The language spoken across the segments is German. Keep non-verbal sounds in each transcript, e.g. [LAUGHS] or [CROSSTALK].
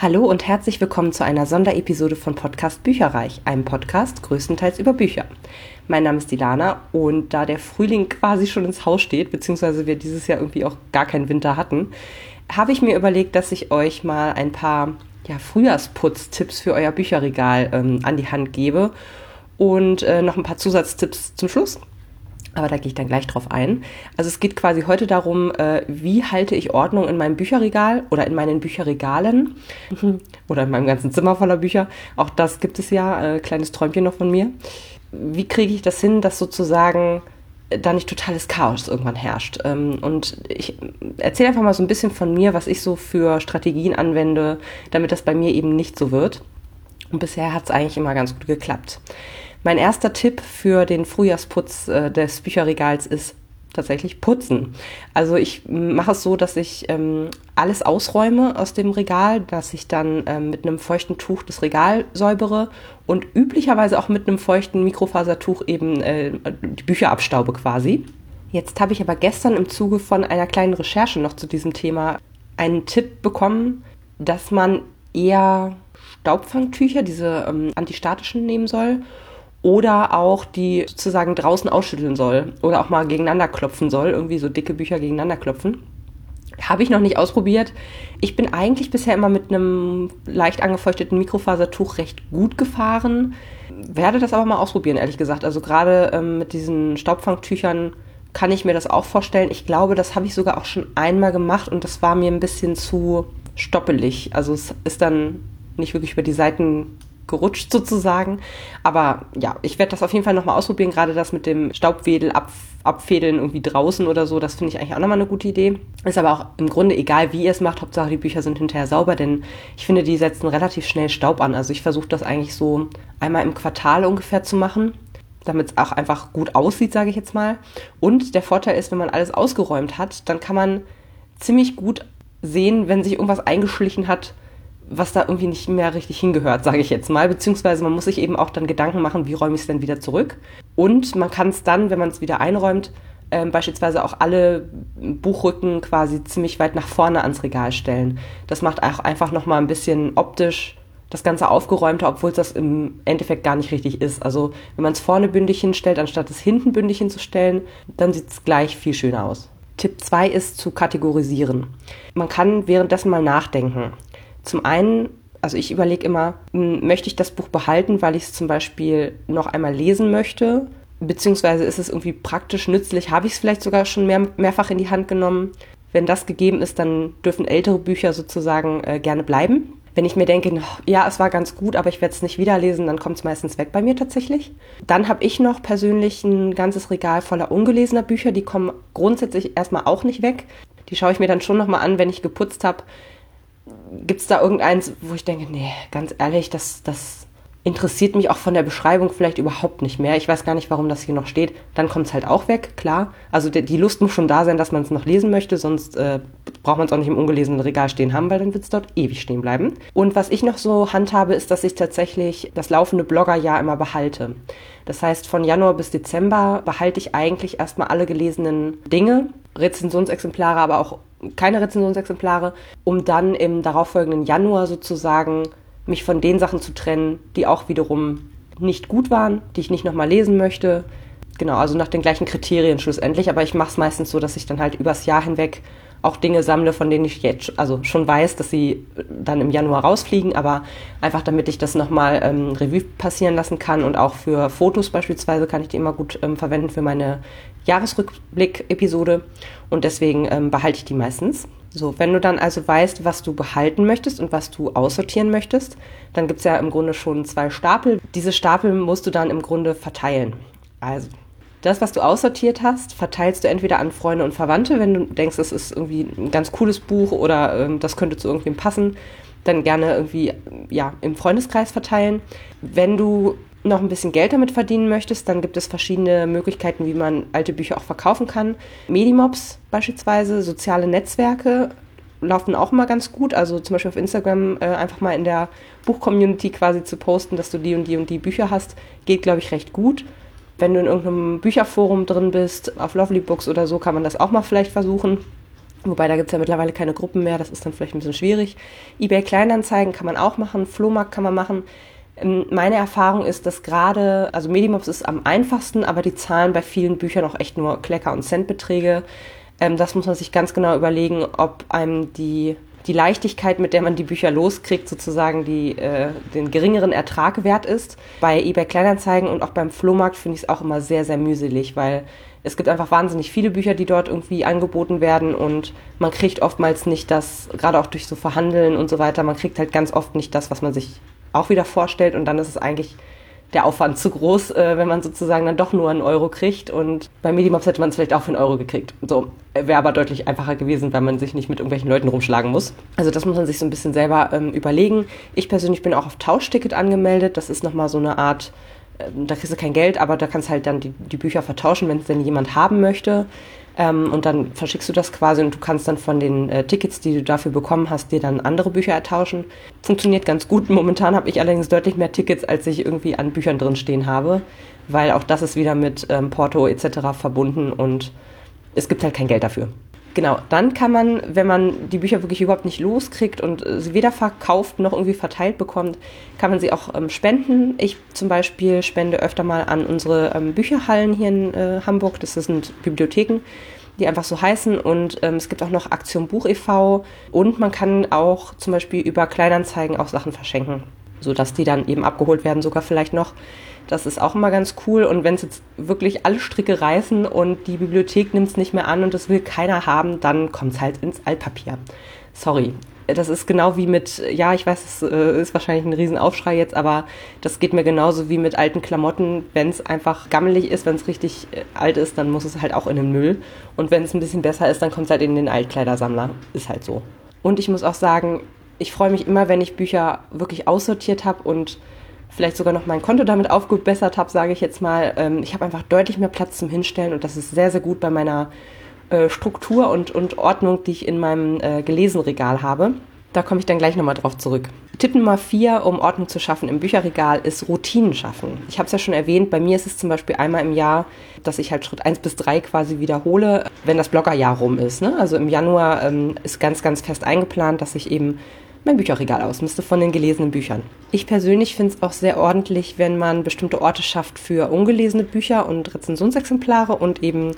Hallo und herzlich willkommen zu einer Sonderepisode von Podcast Bücherreich, einem Podcast größtenteils über Bücher. Mein Name ist Dilana und da der Frühling quasi schon ins Haus steht, beziehungsweise wir dieses Jahr irgendwie auch gar keinen Winter hatten, habe ich mir überlegt, dass ich euch mal ein paar ja, Frühjahrsputz-Tipps für euer Bücherregal ähm, an die Hand gebe und äh, noch ein paar Zusatztipps zum Schluss aber da gehe ich dann gleich drauf ein. Also es geht quasi heute darum, äh, wie halte ich Ordnung in meinem Bücherregal oder in meinen Bücherregalen [LAUGHS] oder in meinem ganzen Zimmer voller Bücher. Auch das gibt es ja, äh, kleines Träumchen noch von mir. Wie kriege ich das hin, dass sozusagen da nicht totales Chaos irgendwann herrscht. Ähm, und ich erzähle einfach mal so ein bisschen von mir, was ich so für Strategien anwende, damit das bei mir eben nicht so wird. Und bisher hat es eigentlich immer ganz gut geklappt. Mein erster Tipp für den Frühjahrsputz äh, des Bücherregals ist tatsächlich putzen. Also ich mache es so, dass ich ähm, alles ausräume aus dem Regal, dass ich dann ähm, mit einem feuchten Tuch das Regal säubere und üblicherweise auch mit einem feuchten Mikrofasertuch eben äh, die Bücher abstaube quasi. Jetzt habe ich aber gestern im Zuge von einer kleinen Recherche noch zu diesem Thema einen Tipp bekommen, dass man eher Staubfangtücher, diese ähm, antistatischen, nehmen soll oder auch die sozusagen draußen ausschütteln soll oder auch mal gegeneinander klopfen soll, irgendwie so dicke Bücher gegeneinander klopfen. Habe ich noch nicht ausprobiert. Ich bin eigentlich bisher immer mit einem leicht angefeuchteten Mikrofasertuch recht gut gefahren. Werde das aber mal ausprobieren, ehrlich gesagt. Also gerade ähm, mit diesen Staubfangtüchern kann ich mir das auch vorstellen. Ich glaube, das habe ich sogar auch schon einmal gemacht und das war mir ein bisschen zu stoppelig. Also es ist dann nicht wirklich über die Seiten gerutscht sozusagen. Aber ja, ich werde das auf jeden Fall nochmal ausprobieren, gerade das mit dem Staubwedel ab, abfädeln irgendwie draußen oder so, das finde ich eigentlich auch nochmal eine gute Idee. Ist aber auch im Grunde egal, wie ihr es macht, Hauptsache die Bücher sind hinterher sauber, denn ich finde, die setzen relativ schnell Staub an. Also ich versuche das eigentlich so einmal im Quartal ungefähr zu machen damit es auch einfach gut aussieht, sage ich jetzt mal. Und der Vorteil ist, wenn man alles ausgeräumt hat, dann kann man ziemlich gut sehen, wenn sich irgendwas eingeschlichen hat, was da irgendwie nicht mehr richtig hingehört, sage ich jetzt mal. Beziehungsweise man muss sich eben auch dann Gedanken machen, wie räume ich es denn wieder zurück. Und man kann es dann, wenn man es wieder einräumt, äh, beispielsweise auch alle Buchrücken quasi ziemlich weit nach vorne ans Regal stellen. Das macht auch einfach nochmal ein bisschen optisch das Ganze aufgeräumter, obwohl es das im Endeffekt gar nicht richtig ist. Also wenn man es vorne bündig hinstellt, anstatt es hinten bündig hinzustellen, dann sieht es gleich viel schöner aus. Tipp 2 ist zu kategorisieren. Man kann währenddessen mal nachdenken. Zum einen, also ich überlege immer, möchte ich das Buch behalten, weil ich es zum Beispiel noch einmal lesen möchte? Beziehungsweise ist es irgendwie praktisch nützlich? Habe ich es vielleicht sogar schon mehr, mehrfach in die Hand genommen? Wenn das gegeben ist, dann dürfen ältere Bücher sozusagen äh, gerne bleiben. Wenn ich mir denke, ja, es war ganz gut, aber ich werde es nicht wieder lesen, dann kommt es meistens weg bei mir tatsächlich. Dann habe ich noch persönlich ein ganzes Regal voller ungelesener Bücher, die kommen grundsätzlich erstmal auch nicht weg. Die schaue ich mir dann schon nochmal an, wenn ich geputzt habe gibt es da irgendeins, wo ich denke, nee, ganz ehrlich, das, das interessiert mich auch von der Beschreibung vielleicht überhaupt nicht mehr. Ich weiß gar nicht, warum das hier noch steht. Dann kommt es halt auch weg, klar. Also die, Lust muss schon da sein, dass man es noch lesen möchte, sonst äh, braucht man es auch nicht im ungelesenen Regal stehen haben, weil dann wird es dort ewig stehen bleiben. Und was ich noch so handhabe, ist, dass ich tatsächlich das laufende Bloggerjahr immer behalte. Das heißt, von Januar bis Dezember behalte ich eigentlich erstmal alle gelesenen Dinge, Rezensionsexemplare, aber auch keine Rezensionsexemplare, um dann im darauffolgenden Januar sozusagen mich von den Sachen zu trennen, die auch wiederum nicht gut waren, die ich nicht nochmal lesen möchte. Genau, also nach den gleichen Kriterien schlussendlich, aber ich mache es meistens so, dass ich dann halt übers Jahr hinweg auch Dinge sammle, von denen ich jetzt also schon weiß, dass sie dann im Januar rausfliegen, aber einfach damit ich das nochmal ähm, Revue passieren lassen kann und auch für Fotos beispielsweise kann ich die immer gut ähm, verwenden für meine Jahresrückblick-Episode und deswegen ähm, behalte ich die meistens. So, wenn du dann also weißt, was du behalten möchtest und was du aussortieren möchtest, dann gibt es ja im Grunde schon zwei Stapel. Diese Stapel musst du dann im Grunde verteilen. Also das, was du aussortiert hast, verteilst du entweder an Freunde und Verwandte, wenn du denkst, das ist irgendwie ein ganz cooles Buch oder ähm, das könnte zu irgendwem passen, dann gerne irgendwie ja, im Freundeskreis verteilen. Wenn du noch ein bisschen Geld damit verdienen möchtest, dann gibt es verschiedene Möglichkeiten, wie man alte Bücher auch verkaufen kann. Medimobs beispielsweise, soziale Netzwerke laufen auch immer ganz gut. Also zum Beispiel auf Instagram äh, einfach mal in der Buchcommunity quasi zu posten, dass du die und die und die Bücher hast, geht, glaube ich, recht gut. Wenn du in irgendeinem Bücherforum drin bist, auf Lovely Books oder so, kann man das auch mal vielleicht versuchen. Wobei da gibt es ja mittlerweile keine Gruppen mehr, das ist dann vielleicht ein bisschen schwierig. eBay Kleinanzeigen kann man auch machen, Flohmarkt kann man machen. Ähm, meine Erfahrung ist, dass gerade, also Medimobs ist am einfachsten, aber die zahlen bei vielen Büchern auch echt nur Klecker- und Centbeträge. Ähm, das muss man sich ganz genau überlegen, ob einem die, die Leichtigkeit, mit der man die Bücher loskriegt, sozusagen die, äh, den geringeren Ertrag wert ist. Bei eBay Kleinanzeigen und auch beim Flohmarkt finde ich es auch immer sehr, sehr mühselig, weil es gibt einfach wahnsinnig viele Bücher, die dort irgendwie angeboten werden und man kriegt oftmals nicht das, gerade auch durch so Verhandeln und so weiter, man kriegt halt ganz oft nicht das, was man sich auch wieder vorstellt und dann ist es eigentlich der Aufwand zu groß, äh, wenn man sozusagen dann doch nur einen Euro kriegt. Und bei Medimobs hätte man es vielleicht auch für einen Euro gekriegt. So wäre aber deutlich einfacher gewesen, weil man sich nicht mit irgendwelchen Leuten rumschlagen muss. Also das muss man sich so ein bisschen selber ähm, überlegen. Ich persönlich bin auch auf Tauschticket angemeldet. Das ist nochmal so eine Art ähm, da kriegst du kein Geld, aber da kannst halt dann die, die Bücher vertauschen, wenn es denn jemand haben möchte. Ähm, und dann verschickst du das quasi und du kannst dann von den äh, Tickets, die du dafür bekommen hast, dir dann andere Bücher ertauschen. Funktioniert ganz gut. Momentan habe ich allerdings deutlich mehr Tickets, als ich irgendwie an Büchern drin stehen habe, weil auch das ist wieder mit ähm, Porto etc. verbunden und es gibt halt kein Geld dafür. Genau, dann kann man, wenn man die Bücher wirklich überhaupt nicht loskriegt und äh, sie weder verkauft noch irgendwie verteilt bekommt, kann man sie auch ähm, spenden. Ich zum Beispiel spende öfter mal an unsere ähm, Bücherhallen hier in äh, Hamburg. Das sind Bibliotheken, die einfach so heißen. Und ähm, es gibt auch noch Aktion Buch e.V. Und man kann auch zum Beispiel über Kleinanzeigen auch Sachen verschenken, sodass die dann eben abgeholt werden, sogar vielleicht noch. Das ist auch immer ganz cool. Und wenn es jetzt wirklich alle Stricke reißen und die Bibliothek nimmt es nicht mehr an und das will keiner haben, dann kommt es halt ins Altpapier. Sorry. Das ist genau wie mit, ja, ich weiß, es äh, ist wahrscheinlich ein Riesenaufschrei jetzt, aber das geht mir genauso wie mit alten Klamotten. Wenn es einfach gammelig ist, wenn es richtig äh, alt ist, dann muss es halt auch in den Müll. Und wenn es ein bisschen besser ist, dann kommt es halt in den Altkleidersammler. Ist halt so. Und ich muss auch sagen, ich freue mich immer, wenn ich Bücher wirklich aussortiert habe und vielleicht sogar noch mein Konto damit aufgebessert habe, sage ich jetzt mal. Ähm, ich habe einfach deutlich mehr Platz zum Hinstellen und das ist sehr, sehr gut bei meiner äh, Struktur und, und Ordnung, die ich in meinem äh, Gelesenregal habe. Da komme ich dann gleich nochmal drauf zurück. Tipp Nummer vier, um Ordnung zu schaffen im Bücherregal, ist Routinen schaffen. Ich habe es ja schon erwähnt, bei mir ist es zum Beispiel einmal im Jahr, dass ich halt Schritt eins bis drei quasi wiederhole, wenn das Bloggerjahr rum ist. Ne? Also im Januar ähm, ist ganz, ganz fest eingeplant, dass ich eben mein Bücherregal ausmiste von den gelesenen Büchern. Ich persönlich finde es auch sehr ordentlich, wenn man bestimmte Orte schafft für ungelesene Bücher und Rezensionsexemplare und eben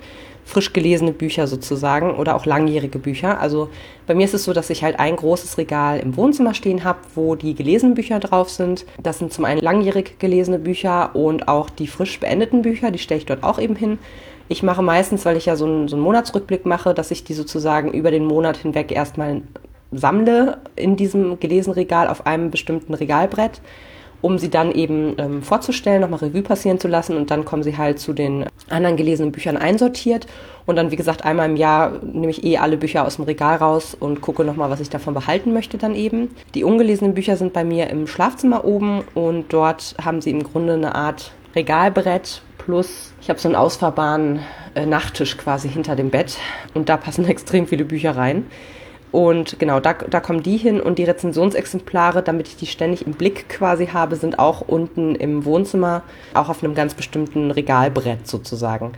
frisch gelesene Bücher sozusagen oder auch langjährige Bücher. Also bei mir ist es so, dass ich halt ein großes Regal im Wohnzimmer stehen habe, wo die gelesenen Bücher drauf sind. Das sind zum einen langjährig gelesene Bücher und auch die frisch beendeten Bücher, die stelle ich dort auch eben hin. Ich mache meistens, weil ich ja so einen, so einen Monatsrückblick mache, dass ich die sozusagen über den Monat hinweg erstmal sammle in diesem Gelesenregal auf einem bestimmten Regalbrett, um sie dann eben ähm, vorzustellen, nochmal Revue passieren zu lassen und dann kommen sie halt zu den anderen gelesenen Büchern einsortiert und dann, wie gesagt, einmal im Jahr nehme ich eh alle Bücher aus dem Regal raus und gucke nochmal, was ich davon behalten möchte dann eben. Die ungelesenen Bücher sind bei mir im Schlafzimmer oben und dort haben sie im Grunde eine Art Regalbrett plus ich habe so einen ausfahrbaren äh, Nachttisch quasi hinter dem Bett und da passen [LAUGHS] extrem viele Bücher rein. Und genau, da, da kommen die hin und die Rezensionsexemplare, damit ich die ständig im Blick quasi habe, sind auch unten im Wohnzimmer, auch auf einem ganz bestimmten Regalbrett sozusagen.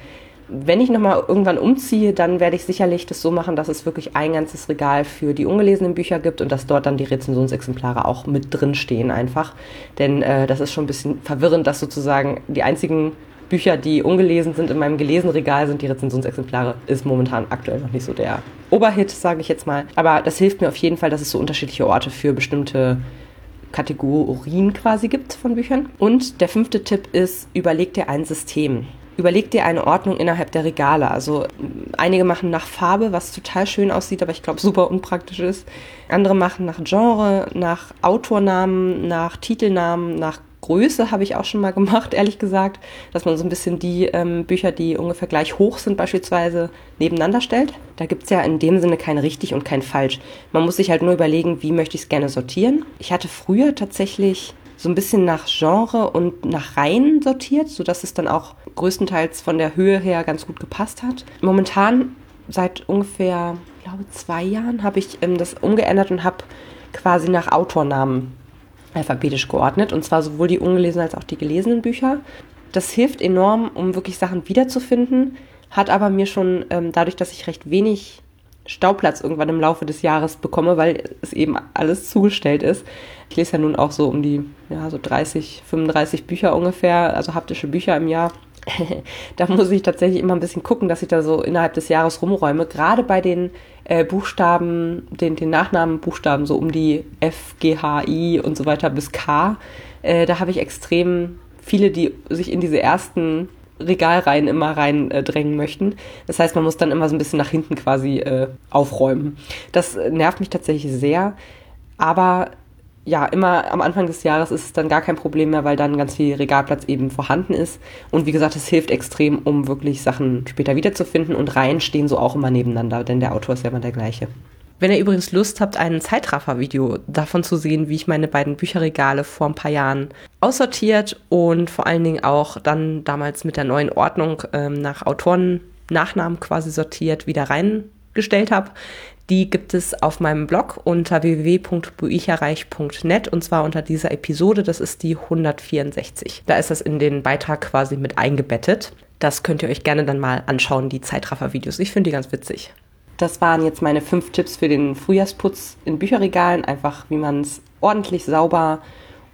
Wenn ich nochmal irgendwann umziehe, dann werde ich sicherlich das so machen, dass es wirklich ein ganzes Regal für die ungelesenen Bücher gibt und dass dort dann die Rezensionsexemplare auch mit drin stehen einfach. Denn äh, das ist schon ein bisschen verwirrend, dass sozusagen die einzigen Bücher, die ungelesen sind in meinem gelesenen Regal, sind die Rezensionsexemplare. Ist momentan aktuell noch nicht so der Oberhit, sage ich jetzt mal. Aber das hilft mir auf jeden Fall, dass es so unterschiedliche Orte für bestimmte Kategorien quasi gibt von Büchern. Und der fünfte Tipp ist, überleg dir ein System. Überleg dir eine Ordnung innerhalb der Regale. Also einige machen nach Farbe, was total schön aussieht, aber ich glaube super unpraktisch ist. Andere machen nach Genre, nach Autornamen, nach Titelnamen, nach Größe habe ich auch schon mal gemacht, [LAUGHS] ehrlich gesagt, dass man so ein bisschen die ähm, Bücher, die ungefähr gleich hoch sind, beispielsweise nebeneinander stellt. Da gibt es ja in dem Sinne kein richtig und kein falsch. Man muss sich halt nur überlegen, wie möchte ich es gerne sortieren. Ich hatte früher tatsächlich so ein bisschen nach Genre und nach Reihen sortiert, sodass es dann auch größtenteils von der Höhe her ganz gut gepasst hat. Momentan, seit ungefähr, ich glaube, zwei Jahren, habe ich ähm, das umgeändert und habe quasi nach Autornamen alphabetisch geordnet und zwar sowohl die ungelesenen als auch die gelesenen Bücher. Das hilft enorm, um wirklich Sachen wiederzufinden, hat aber mir schon ähm, dadurch, dass ich recht wenig Stauplatz irgendwann im Laufe des Jahres bekomme, weil es eben alles zugestellt ist. Ich lese ja nun auch so um die, ja, so 30, 35 Bücher ungefähr, also haptische Bücher im Jahr. [LAUGHS] da muss ich tatsächlich immer ein bisschen gucken, dass ich da so innerhalb des Jahres rumräume. Gerade bei den äh, Buchstaben, den, den Nachnamenbuchstaben, so um die F, G, H, I und so weiter bis K, äh, da habe ich extrem viele, die sich in diese ersten Regalreihen immer reindrängen äh, möchten. Das heißt, man muss dann immer so ein bisschen nach hinten quasi äh, aufräumen. Das nervt mich tatsächlich sehr. Aber ja, immer am Anfang des Jahres ist es dann gar kein Problem mehr, weil dann ganz viel Regalplatz eben vorhanden ist. Und wie gesagt, es hilft extrem, um wirklich Sachen später wiederzufinden. Und Reihen stehen so auch immer nebeneinander, denn der Autor ist ja immer der gleiche. Wenn ihr übrigens Lust habt, ein Zeitraffer-Video davon zu sehen, wie ich meine beiden Bücherregale vor ein paar Jahren aussortiert und vor allen Dingen auch dann damals mit der neuen Ordnung ähm, nach Autoren-Nachnamen quasi sortiert wieder reingestellt habe, die gibt es auf meinem Blog unter www.buicherreich.net und zwar unter dieser Episode, das ist die 164. Da ist das in den Beitrag quasi mit eingebettet. Das könnt ihr euch gerne dann mal anschauen, die Zeitraffer-Videos. Ich finde die ganz witzig. Das waren jetzt meine fünf Tipps für den Frühjahrsputz in Bücherregalen. Einfach, wie man es ordentlich sauber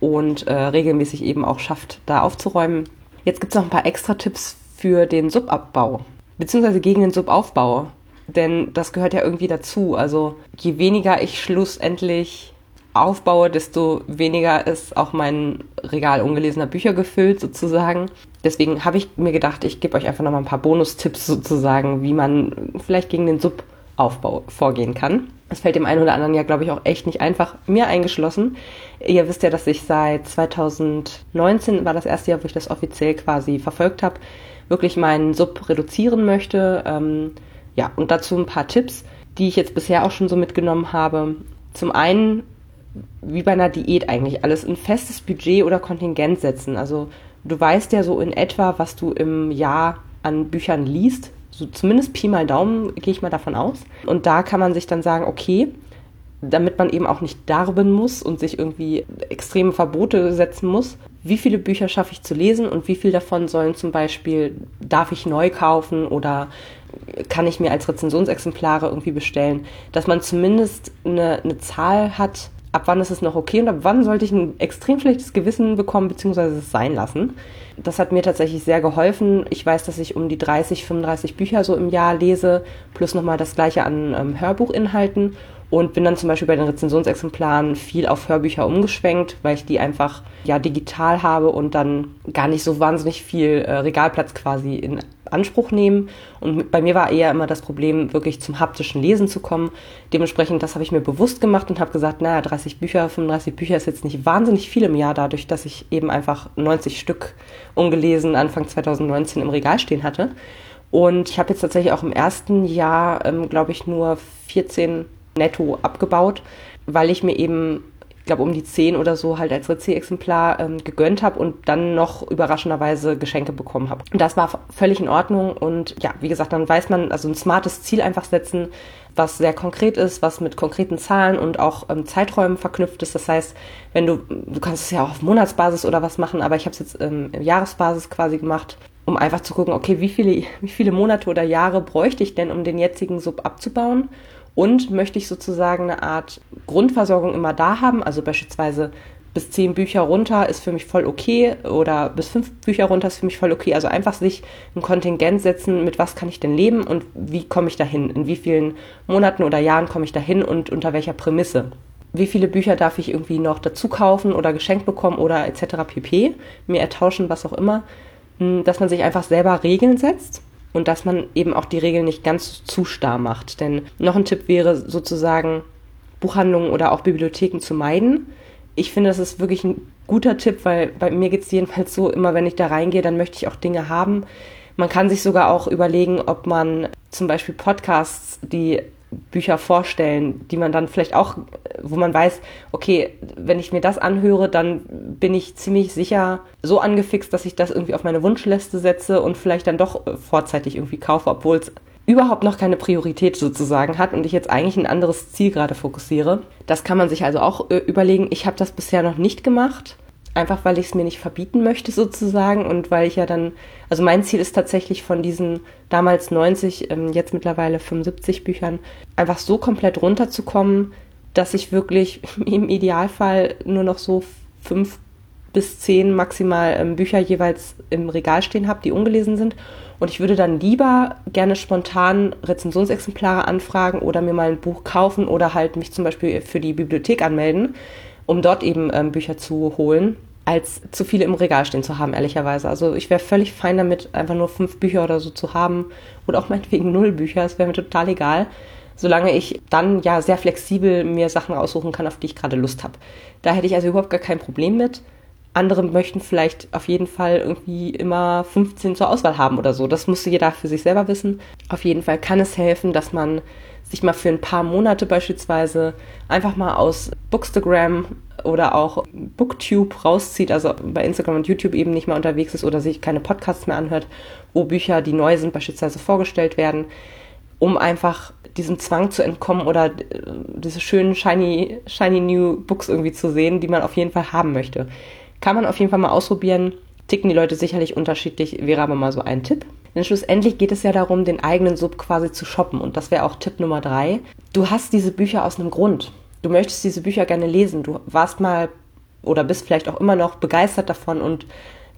und äh, regelmäßig eben auch schafft, da aufzuräumen. Jetzt gibt es noch ein paar extra Tipps für den Subabbau, beziehungsweise gegen den Subaufbau. Denn das gehört ja irgendwie dazu. Also je weniger ich schlussendlich aufbaue, desto weniger ist auch mein Regal ungelesener Bücher gefüllt sozusagen. Deswegen habe ich mir gedacht, ich gebe euch einfach noch mal ein paar Bonustipps sozusagen, wie man vielleicht gegen den Subaufbau vorgehen kann. Das fällt dem einen oder anderen ja, glaube ich, auch echt nicht einfach, mir eingeschlossen. Ihr wisst ja, dass ich seit 2019, war das erste Jahr, wo ich das offiziell quasi verfolgt habe, wirklich meinen Sub reduzieren möchte. Ähm, ja, und dazu ein paar Tipps, die ich jetzt bisher auch schon so mitgenommen habe. Zum einen wie bei einer Diät eigentlich alles ein festes Budget oder Kontingent setzen. Also du weißt ja so in etwa, was du im Jahr an Büchern liest. So zumindest Pi mal Daumen gehe ich mal davon aus. Und da kann man sich dann sagen, okay, damit man eben auch nicht darben muss und sich irgendwie extreme Verbote setzen muss. Wie viele Bücher schaffe ich zu lesen und wie viel davon sollen zum Beispiel, darf ich neu kaufen oder kann ich mir als Rezensionsexemplare irgendwie bestellen, dass man zumindest eine, eine Zahl hat, ab wann ist es noch okay und ab wann sollte ich ein extrem schlechtes Gewissen bekommen, beziehungsweise es sein lassen. Das hat mir tatsächlich sehr geholfen. Ich weiß, dass ich um die 30, 35 Bücher so im Jahr lese, plus nochmal das gleiche an ähm, Hörbuchinhalten und bin dann zum Beispiel bei den Rezensionsexemplaren viel auf Hörbücher umgeschwenkt, weil ich die einfach ja digital habe und dann gar nicht so wahnsinnig viel äh, Regalplatz quasi in Anspruch nehmen. Und bei mir war eher immer das Problem, wirklich zum haptischen Lesen zu kommen. Dementsprechend, das habe ich mir bewusst gemacht und habe gesagt, naja, 30 Bücher, 35 Bücher ist jetzt nicht wahnsinnig viel im Jahr, dadurch, dass ich eben einfach 90 Stück ungelesen Anfang 2019 im Regal stehen hatte. Und ich habe jetzt tatsächlich auch im ersten Jahr, ähm, glaube ich, nur 14 netto abgebaut, weil ich mir eben, ich glaube, um die 10 oder so halt als Ritzi-Exemplar ähm, gegönnt habe und dann noch überraschenderweise Geschenke bekommen habe. Und das war völlig in Ordnung und ja, wie gesagt, dann weiß man, also ein smartes Ziel einfach setzen, was sehr konkret ist, was mit konkreten Zahlen und auch ähm, Zeiträumen verknüpft ist. Das heißt, wenn du, du kannst es ja auch auf Monatsbasis oder was machen, aber ich habe es jetzt ähm, Jahresbasis quasi gemacht, um einfach zu gucken, okay, wie viele, wie viele Monate oder Jahre bräuchte ich denn, um den jetzigen Sub abzubauen? Und möchte ich sozusagen eine Art Grundversorgung immer da haben, also beispielsweise bis zehn Bücher runter ist für mich voll okay oder bis fünf Bücher runter ist für mich voll okay. Also einfach sich ein Kontingent setzen, mit was kann ich denn leben und wie komme ich dahin? In wie vielen Monaten oder Jahren komme ich dahin und unter welcher Prämisse? Wie viele Bücher darf ich irgendwie noch dazu kaufen oder geschenkt bekommen oder etc. pp. Mir ertauschen, was auch immer. Hm, dass man sich einfach selber Regeln setzt und dass man eben auch die Regeln nicht ganz zu starr macht. Denn noch ein Tipp wäre sozusagen, Buchhandlungen oder auch Bibliotheken zu meiden. Ich finde, das ist wirklich ein guter Tipp, weil bei mir geht es jedenfalls so, immer wenn ich da reingehe, dann möchte ich auch Dinge haben. Man kann sich sogar auch überlegen, ob man zum Beispiel Podcasts, die Bücher vorstellen, die man dann vielleicht auch, wo man weiß, okay, wenn ich mir das anhöre, dann bin ich ziemlich sicher so angefixt, dass ich das irgendwie auf meine Wunschliste setze und vielleicht dann doch vorzeitig irgendwie kaufe, obwohl es überhaupt noch keine Priorität sozusagen hat und ich jetzt eigentlich ein anderes Ziel gerade fokussiere. Das kann man sich also auch äh, überlegen. Ich habe das bisher noch nicht gemacht einfach weil ich es mir nicht verbieten möchte sozusagen und weil ich ja dann, also mein Ziel ist tatsächlich von diesen damals 90, ähm, jetzt mittlerweile 75 Büchern, einfach so komplett runterzukommen, dass ich wirklich [LAUGHS] im Idealfall nur noch so fünf bis zehn maximal ähm, Bücher jeweils im Regal stehen habe, die ungelesen sind. Und ich würde dann lieber gerne spontan Rezensionsexemplare anfragen oder mir mal ein Buch kaufen oder halt mich zum Beispiel für die Bibliothek anmelden, um dort eben ähm, Bücher zu holen, als zu viele im Regal stehen zu haben, ehrlicherweise. Also ich wäre völlig fein damit, einfach nur fünf Bücher oder so zu haben oder auch meinetwegen null Bücher, es wäre mir total egal solange ich dann ja sehr flexibel mir Sachen aussuchen kann, auf die ich gerade Lust habe. Da hätte ich also überhaupt gar kein Problem mit. Andere möchten vielleicht auf jeden Fall irgendwie immer 15 zur Auswahl haben oder so. Das muss jeder für sich selber wissen. Auf jeden Fall kann es helfen, dass man sich mal für ein paar Monate beispielsweise einfach mal aus Bookstagram oder auch Booktube rauszieht, also bei Instagram und YouTube eben nicht mehr unterwegs ist oder sich keine Podcasts mehr anhört, wo Bücher, die neu sind, beispielsweise vorgestellt werden, um einfach diesem Zwang zu entkommen oder äh, diese schönen shiny, shiny new Books irgendwie zu sehen, die man auf jeden Fall haben möchte. Kann man auf jeden Fall mal ausprobieren. Ticken die Leute sicherlich unterschiedlich, wäre aber mal so ein Tipp. Denn schlussendlich geht es ja darum, den eigenen Sub quasi zu shoppen. Und das wäre auch Tipp Nummer drei. Du hast diese Bücher aus einem Grund. Du möchtest diese Bücher gerne lesen. Du warst mal oder bist vielleicht auch immer noch begeistert davon und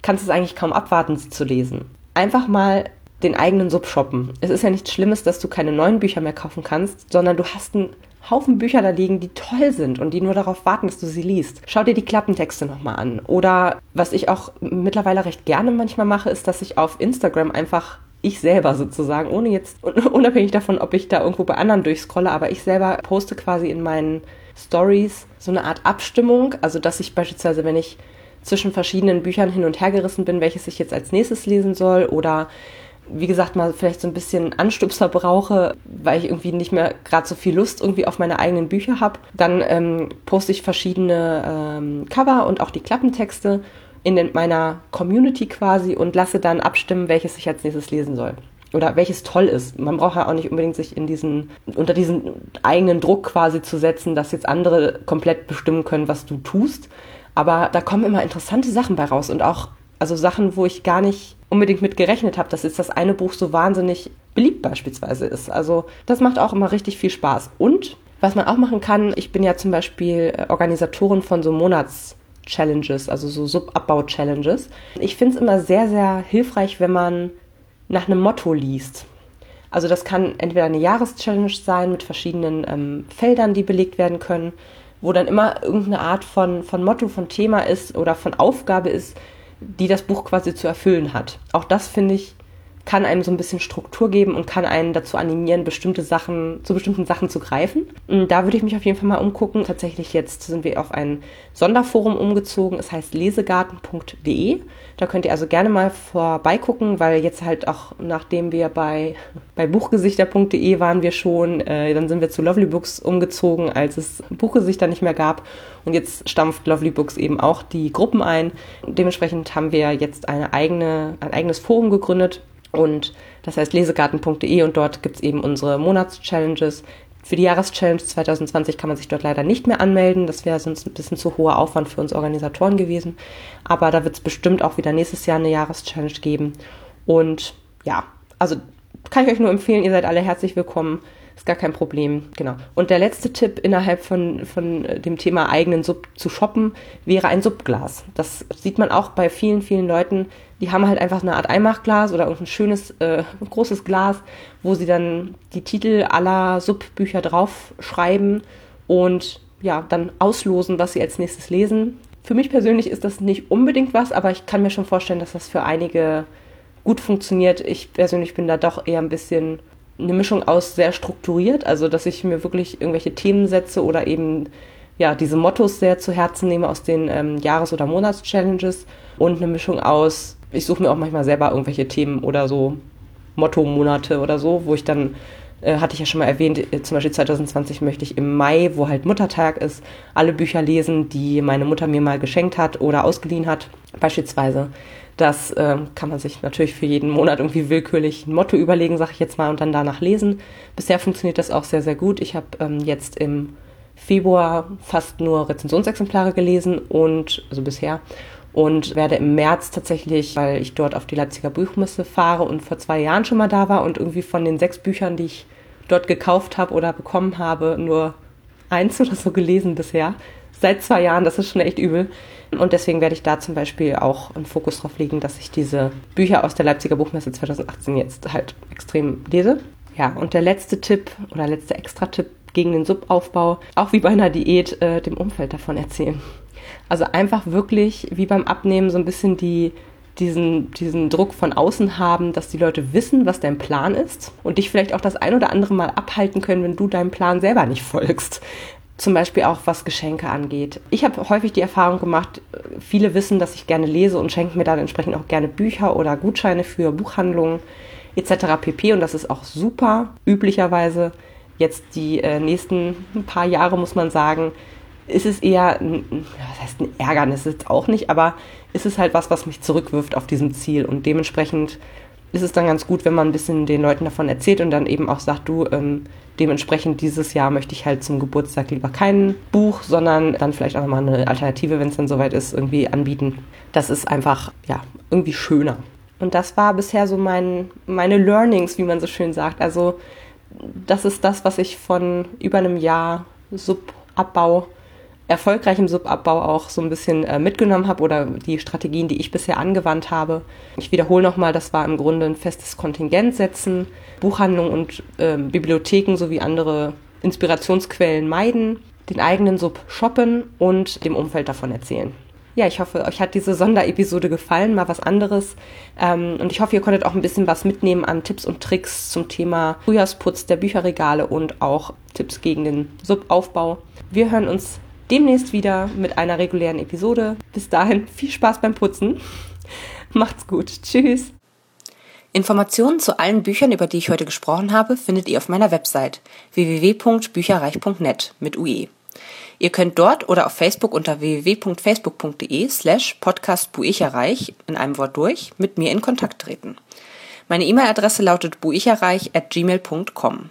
kannst es eigentlich kaum abwarten, sie zu lesen. Einfach mal den eigenen Sub shoppen. Es ist ja nichts Schlimmes, dass du keine neuen Bücher mehr kaufen kannst, sondern du hast einen Haufen Bücher da liegen, die toll sind und die nur darauf warten, dass du sie liest. Schau dir die Klappentexte nochmal an. Oder was ich auch mittlerweile recht gerne manchmal mache, ist, dass ich auf Instagram einfach ich selber sozusagen, ohne jetzt, [LAUGHS] unabhängig davon, ob ich da irgendwo bei anderen durchscrolle, aber ich selber poste quasi in meinen Stories so eine Art Abstimmung. Also, dass ich beispielsweise, wenn ich zwischen verschiedenen Büchern hin und her gerissen bin, welches ich jetzt als nächstes lesen soll oder wie gesagt, mal vielleicht so ein bisschen Anstupser brauche, weil ich irgendwie nicht mehr gerade so viel Lust irgendwie auf meine eigenen Bücher habe, dann ähm, poste ich verschiedene ähm, Cover und auch die Klappentexte in den, meiner Community quasi und lasse dann abstimmen, welches ich als nächstes lesen soll. Oder welches toll ist. Man braucht ja auch nicht unbedingt sich in diesen, unter diesen eigenen Druck quasi zu setzen, dass jetzt andere komplett bestimmen können, was du tust. Aber da kommen immer interessante Sachen bei raus und auch, also Sachen, wo ich gar nicht unbedingt mit gerechnet habe, dass jetzt das eine Buch so wahnsinnig beliebt beispielsweise ist. Also das macht auch immer richtig viel Spaß. Und was man auch machen kann, ich bin ja zum Beispiel äh, Organisatorin von so Monats-Challenges, also so Subabbau-Challenges. Ich finde es immer sehr, sehr hilfreich, wenn man nach einem Motto liest. Also das kann entweder eine Jahreschallenge sein mit verschiedenen ähm, Feldern, die belegt werden können, wo dann immer irgendeine Art von, von Motto, von Thema ist oder von Aufgabe ist, die das Buch quasi zu erfüllen hat. Auch das finde ich kann einem so ein bisschen Struktur geben und kann einen dazu animieren, bestimmte Sachen, zu bestimmten Sachen zu greifen. Und da würde ich mich auf jeden Fall mal umgucken. Tatsächlich jetzt sind wir auf ein Sonderforum umgezogen. Es heißt lesegarten.de. Da könnt ihr also gerne mal vorbeigucken, weil jetzt halt auch, nachdem wir bei, [LAUGHS] bei buchgesichter.de waren wir schon, äh, dann sind wir zu Lovely Books umgezogen, als es Buchgesichter nicht mehr gab. Und jetzt stampft Lovely Books eben auch die Gruppen ein. Dementsprechend haben wir jetzt eine eigene, ein eigenes Forum gegründet. Und das heißt lesegarten.de und dort gibt es eben unsere Monatschallenges. Für die Jahreschallenge 2020 kann man sich dort leider nicht mehr anmelden. Das wäre sonst ein bisschen zu hoher Aufwand für uns Organisatoren gewesen. Aber da wird es bestimmt auch wieder nächstes Jahr eine Jahreschallenge geben. Und ja, also kann ich euch nur empfehlen, ihr seid alle herzlich willkommen. Ist gar kein Problem, genau. Und der letzte Tipp innerhalb von, von dem Thema eigenen Sub zu shoppen wäre ein Subglas. Das sieht man auch bei vielen, vielen Leuten. Die haben halt einfach eine Art Einmachglas oder irgendein schönes, äh, großes Glas, wo sie dann die Titel aller Subbücher draufschreiben und ja, dann auslosen, was sie als nächstes lesen. Für mich persönlich ist das nicht unbedingt was, aber ich kann mir schon vorstellen, dass das für einige gut funktioniert. Ich persönlich bin da doch eher ein bisschen eine Mischung aus sehr strukturiert, also dass ich mir wirklich irgendwelche Themen setze oder eben ja diese Mottos sehr zu Herzen nehme aus den ähm, Jahres- oder Monatschallenges und eine Mischung aus, ich suche mir auch manchmal selber irgendwelche Themen oder so Motto-Monate oder so, wo ich dann äh, hatte ich ja schon mal erwähnt, äh, zum Beispiel 2020 möchte ich im Mai, wo halt Muttertag ist, alle Bücher lesen, die meine Mutter mir mal geschenkt hat oder ausgeliehen hat, beispielsweise. Das äh, kann man sich natürlich für jeden Monat irgendwie willkürlich ein Motto überlegen, sag ich jetzt mal, und dann danach lesen. Bisher funktioniert das auch sehr, sehr gut. Ich habe ähm, jetzt im Februar fast nur Rezensionsexemplare gelesen und, also bisher, und werde im März tatsächlich, weil ich dort auf die Leipziger Buchmesse fahre und vor zwei Jahren schon mal da war und irgendwie von den sechs Büchern, die ich dort gekauft habe oder bekommen habe, nur eins oder so gelesen bisher. Seit zwei Jahren, das ist schon echt übel. Und deswegen werde ich da zum Beispiel auch einen Fokus drauf legen, dass ich diese Bücher aus der Leipziger Buchmesse 2018 jetzt halt extrem lese. Ja, und der letzte Tipp oder letzte Extra-Tipp gegen den Subaufbau, auch wie bei einer Diät, äh, dem Umfeld davon erzählen. Also einfach wirklich wie beim Abnehmen so ein bisschen die, diesen, diesen Druck von außen haben, dass die Leute wissen, was dein Plan ist und dich vielleicht auch das ein oder andere Mal abhalten können, wenn du deinem Plan selber nicht folgst. Zum Beispiel auch was Geschenke angeht. Ich habe häufig die Erfahrung gemacht, viele wissen, dass ich gerne lese und schenken mir dann entsprechend auch gerne Bücher oder Gutscheine für Buchhandlungen etc. pp. Und das ist auch super. Üblicherweise jetzt die äh, nächsten paar Jahre, muss man sagen, ist es eher, ein, was heißt ein Ärgernis, ist auch nicht, aber ist es halt was, was mich zurückwirft auf diesem Ziel. Und dementsprechend ist es dann ganz gut, wenn man ein bisschen den Leuten davon erzählt und dann eben auch sagt, du, ähm, dementsprechend dieses Jahr möchte ich halt zum Geburtstag lieber kein Buch, sondern dann vielleicht auch mal eine Alternative, wenn es dann soweit ist, irgendwie anbieten. Das ist einfach, ja, irgendwie schöner. Und das war bisher so mein, meine Learnings, wie man so schön sagt. Also das ist das, was ich von über einem Jahr Subabbau, erfolgreichem Subabbau auch so ein bisschen äh, mitgenommen habe oder die Strategien, die ich bisher angewandt habe. Ich wiederhole nochmal, das war im Grunde ein festes Kontingent setzen, Buchhandlungen und äh, Bibliotheken sowie andere Inspirationsquellen meiden, den eigenen Sub shoppen und dem Umfeld davon erzählen ja, ich hoffe, euch hat diese Sonderepisode gefallen, mal was anderes. Ähm, und ich hoffe, ihr konntet auch ein bisschen was mitnehmen an Tipps und Tricks zum Thema Frühjahrsputz der Bücherregale und auch Tipps gegen den Subaufbau. Wir hören uns demnächst wieder mit einer regulären Episode. Bis dahin viel Spaß beim Putzen. Macht's gut. Tschüss. Informationen zu allen Büchern, über die ich heute gesprochen habe, findet ihr auf meiner Website www.bücherreich.net mit UE. Ihr könnt dort oder auf Facebook unter www.facebook.de slash podcastbuicherreich in einem Wort durch mit mir in Kontakt treten. Meine E-Mail-Adresse lautet buicherreich at gmail.com.